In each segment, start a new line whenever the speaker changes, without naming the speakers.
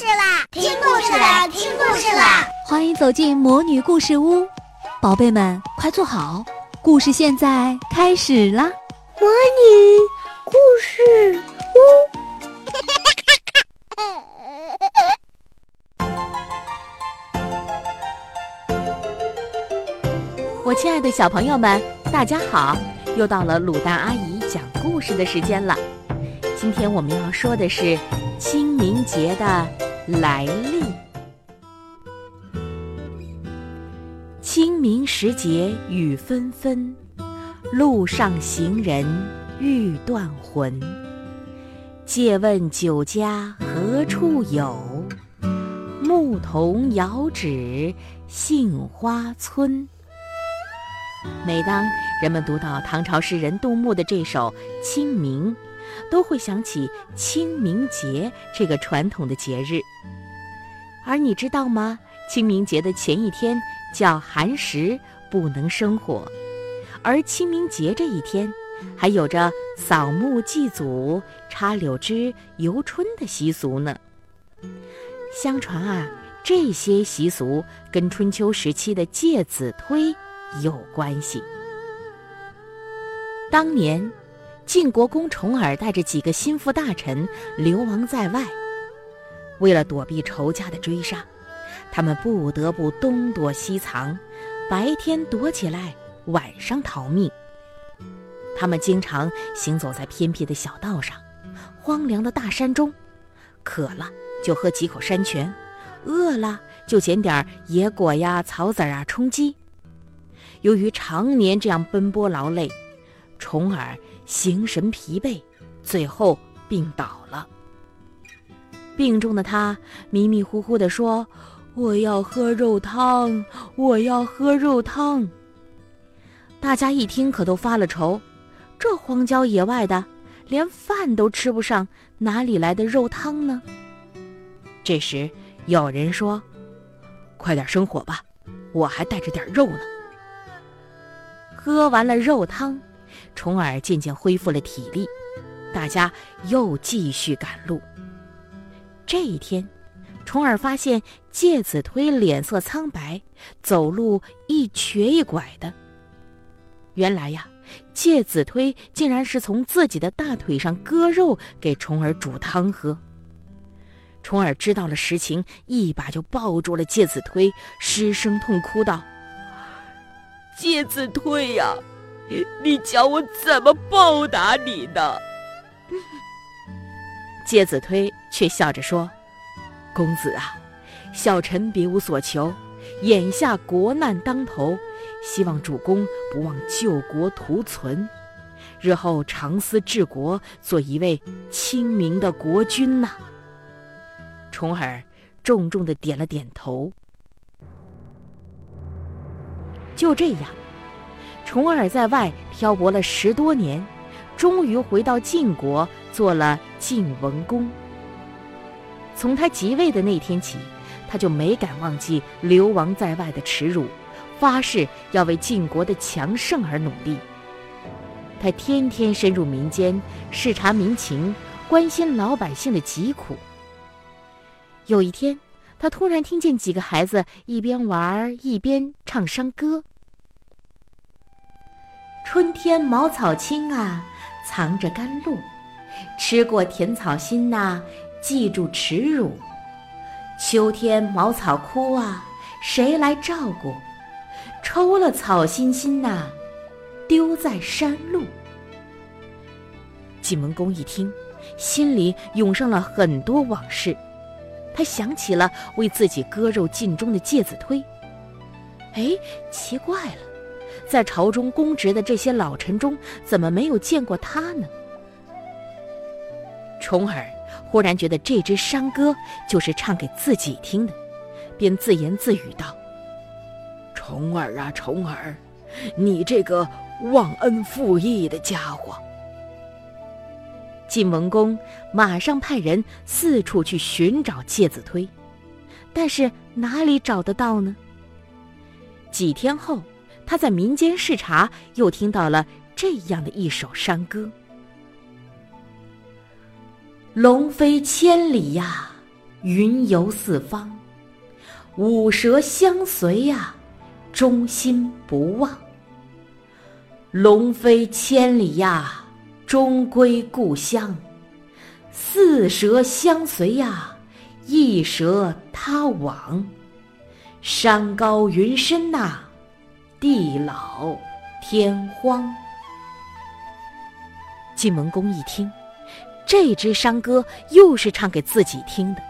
事啦！听故事啦！听故事啦！
欢迎走进魔女故事屋，宝贝们快坐好，故事现在开始啦！
魔女故事
屋，我亲爱的小朋友们，大家好！又到了鲁蛋阿姨讲故事的时间了。今天我们要说的是清明节的来历。清明时节雨纷纷，路上行人欲断魂。借问酒家何处有？牧童遥指杏花村。每当人们读到唐朝诗人杜牧的这首《清明》。都会想起清明节这个传统的节日，而你知道吗？清明节的前一天叫寒食，不能生火，而清明节这一天还有着扫墓祭祖、插柳枝、游春的习俗呢。相传啊，这些习俗跟春秋时期的介子推有关系。当年。晋国公重耳带着几个心腹大臣流亡在外，为了躲避仇家的追杀，他们不得不东躲西藏，白天躲起来，晚上逃命。他们经常行走在偏僻的小道上，荒凉的大山中，渴了就喝几口山泉，饿了就捡点野果呀、草籽啊充饥。由于常年这样奔波劳累，重耳。形神疲惫，最后病倒了。病重的他迷迷糊糊地说：“我要喝肉汤，我要喝肉汤。”大家一听，可都发了愁。这荒郊野外的，连饭都吃不上，哪里来的肉汤呢？这时有人说：“快点生火吧，我还带着点肉呢。”喝完了肉汤。重耳渐渐恢复了体力，大家又继续赶路。这一天，重耳发现介子推脸色苍白，走路一瘸一拐的。原来呀，介子推竟然是从自己的大腿上割肉给重耳煮汤喝。重耳知道了实情，一把就抱住了介子推，失声痛哭道：“介子推呀！”你教我怎么报答你呢？介子推却笑着说：“公子啊，小臣别无所求，眼下国难当头，希望主公不忘救国图存，日后长思治国，做一位清明的国君呐。”重耳重重的点了点头。就这样。重耳在外漂泊了十多年，终于回到晋国，做了晋文公。从他即位的那天起，他就没敢忘记流亡在外的耻辱，发誓要为晋国的强盛而努力。他天天深入民间，视察民情，关心老百姓的疾苦。有一天，他突然听见几个孩子一边玩一边唱山歌。春天茅草青啊，藏着甘露；吃过甜草心呐，记住耻辱。秋天茅草枯啊，谁来照顾？抽了草心心呐，丢在山路。晋文公一听，心里涌上了很多往事，他想起了为自己割肉尽忠的介子推。哎，奇怪了。在朝中公职的这些老臣中，怎么没有见过他呢？重耳忽然觉得这支山歌就是唱给自己听的，便自言自语道：“重耳啊，重耳，你这个忘恩负义的家伙！”晋文公马上派人四处去寻找介子推，但是哪里找得到呢？几天后。他在民间视察，又听到了这样的一首山歌：“龙飞千里呀，云游四方，五蛇相随呀，忠心不忘。龙飞千里呀，终归故乡。四蛇相随呀，一蛇他往。山高云深呐，地老天荒。晋文公一听，这支山歌又是唱给自己听的。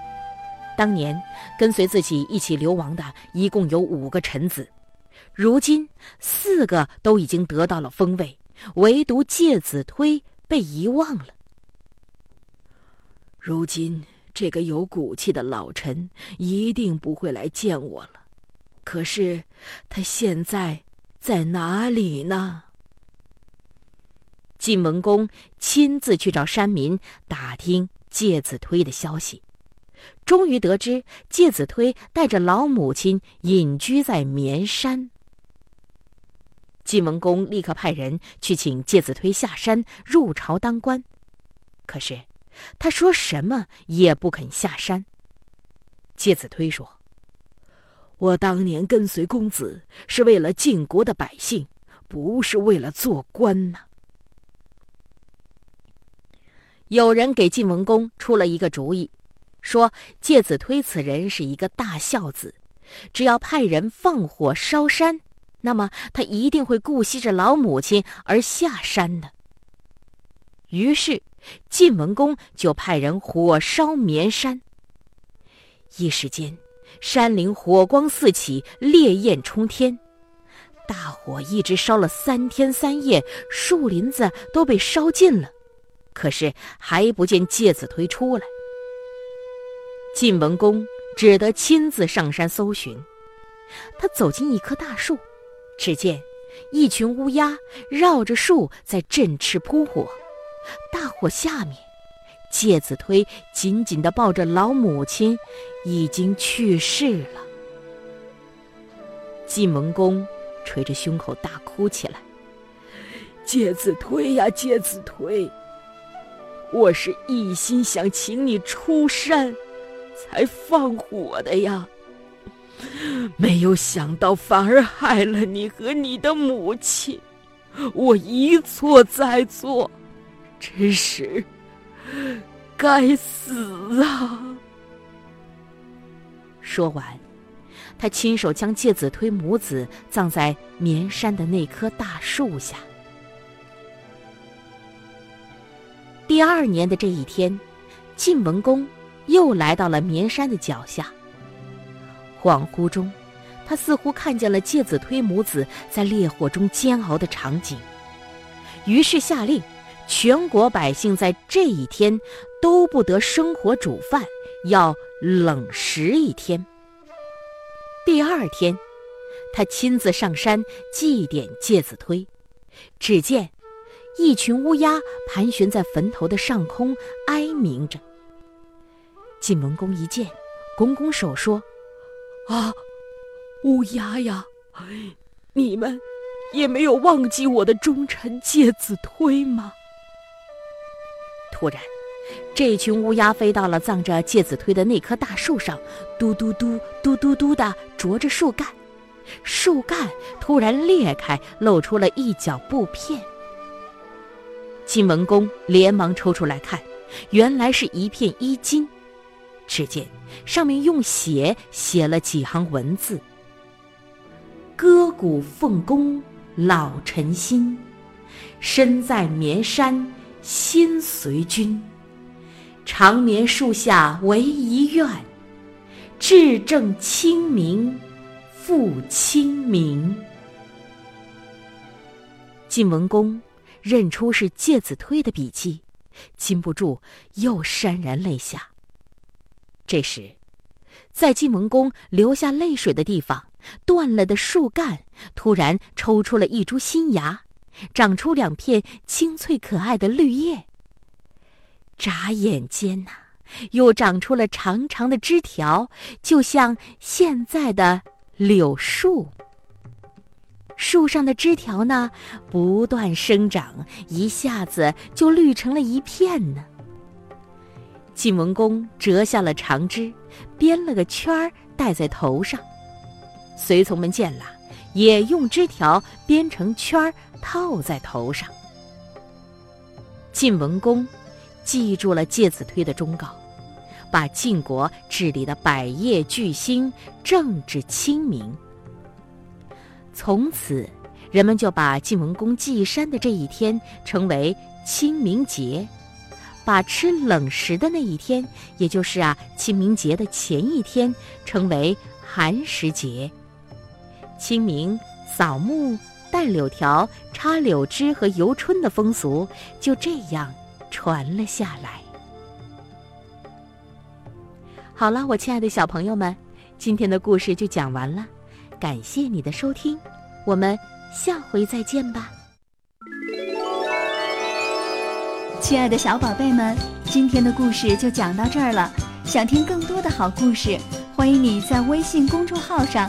当年跟随自己一起流亡的一共有五个臣子，如今四个都已经得到了封位，唯独介子推被遗忘了。如今这个有骨气的老臣一定不会来见我了。可是，他现在在哪里呢？晋文公亲自去找山民打听介子推的消息，终于得知介子推带着老母亲隐居在绵山。晋文公立刻派人去请介子推下山入朝当官，可是他说什么也不肯下山。介子推说：“我当年跟随公子是为了晋国的百姓，不是为了做官呐。”有人给晋文公出了一个主意，说介子推此人是一个大孝子，只要派人放火烧山，那么他一定会顾惜着老母亲而下山的。于是，晋文公就派人火烧绵山。一时间，山林火光四起，烈焰冲天，大火一直烧了三天三夜，树林子都被烧尽了。可是还不见介子推出来，晋文公只得亲自上山搜寻。他走进一棵大树，只见一群乌鸦绕着树在振翅扑火。大火下面，介子推紧紧地抱着老母亲，已经去世了。晋文公捶着胸口大哭起来：“介子推呀，介子推！”我是一心想请你出山，才放火的呀。没有想到反而害了你和你的母亲，我一错再错，真是 该死啊！说完，他亲手将介子推母子葬在绵山的那棵大树下。第二年的这一天，晋文公又来到了绵山的脚下。恍惚中，他似乎看见了介子推母子在烈火中煎熬的场景，于是下令，全国百姓在这一天都不得生火煮饭，要冷食一天。第二天，他亲自上山祭奠介子推，只见。一群乌鸦盘旋在坟头的上空，哀鸣着。晋文公一见，拱拱手说：“啊，乌鸦呀，你们也没有忘记我的忠臣介子推吗？”突然，这群乌鸦飞到了葬着介子推的那棵大树上，嘟嘟嘟、嘟嘟嘟的啄着树干，树干突然裂开，露出了一角布片。晋文公连忙抽出来看，原来是一片衣襟。只见上面用血写了几行文字：“割骨奉公老臣心，身在绵山心随君。长眠树下唯一愿，至正清明复清明。”晋文公。认出是介子推的笔迹，禁不住又潸然泪下。这时，在晋文公流下泪水的地方，断了的树干突然抽出了一株新芽，长出两片青翠可爱的绿叶。眨眼间呐，又长出了长长的枝条，就像现在的柳树。树上的枝条呢，不断生长，一下子就绿成了一片呢。晋文公折下了长枝，编了个圈儿戴在头上。随从们见了，也用枝条编成圈儿套在头上。晋文公记住了介子推的忠告，把晋国治理的百业俱兴，政治清明。从此，人们就把晋文公祭山的这一天称为清明节，把吃冷食的那一天，也就是啊清明节的前一天，称为寒食节。清明扫墓、戴柳条、插柳枝和游春的风俗就这样传了下来。好了，我亲爱的小朋友们，今天的故事就讲完了，感谢你的收听，我们下回再见吧。
亲爱的小宝贝们，今天的故事就讲到这儿了。想听更多的好故事，欢迎你在微信公众号上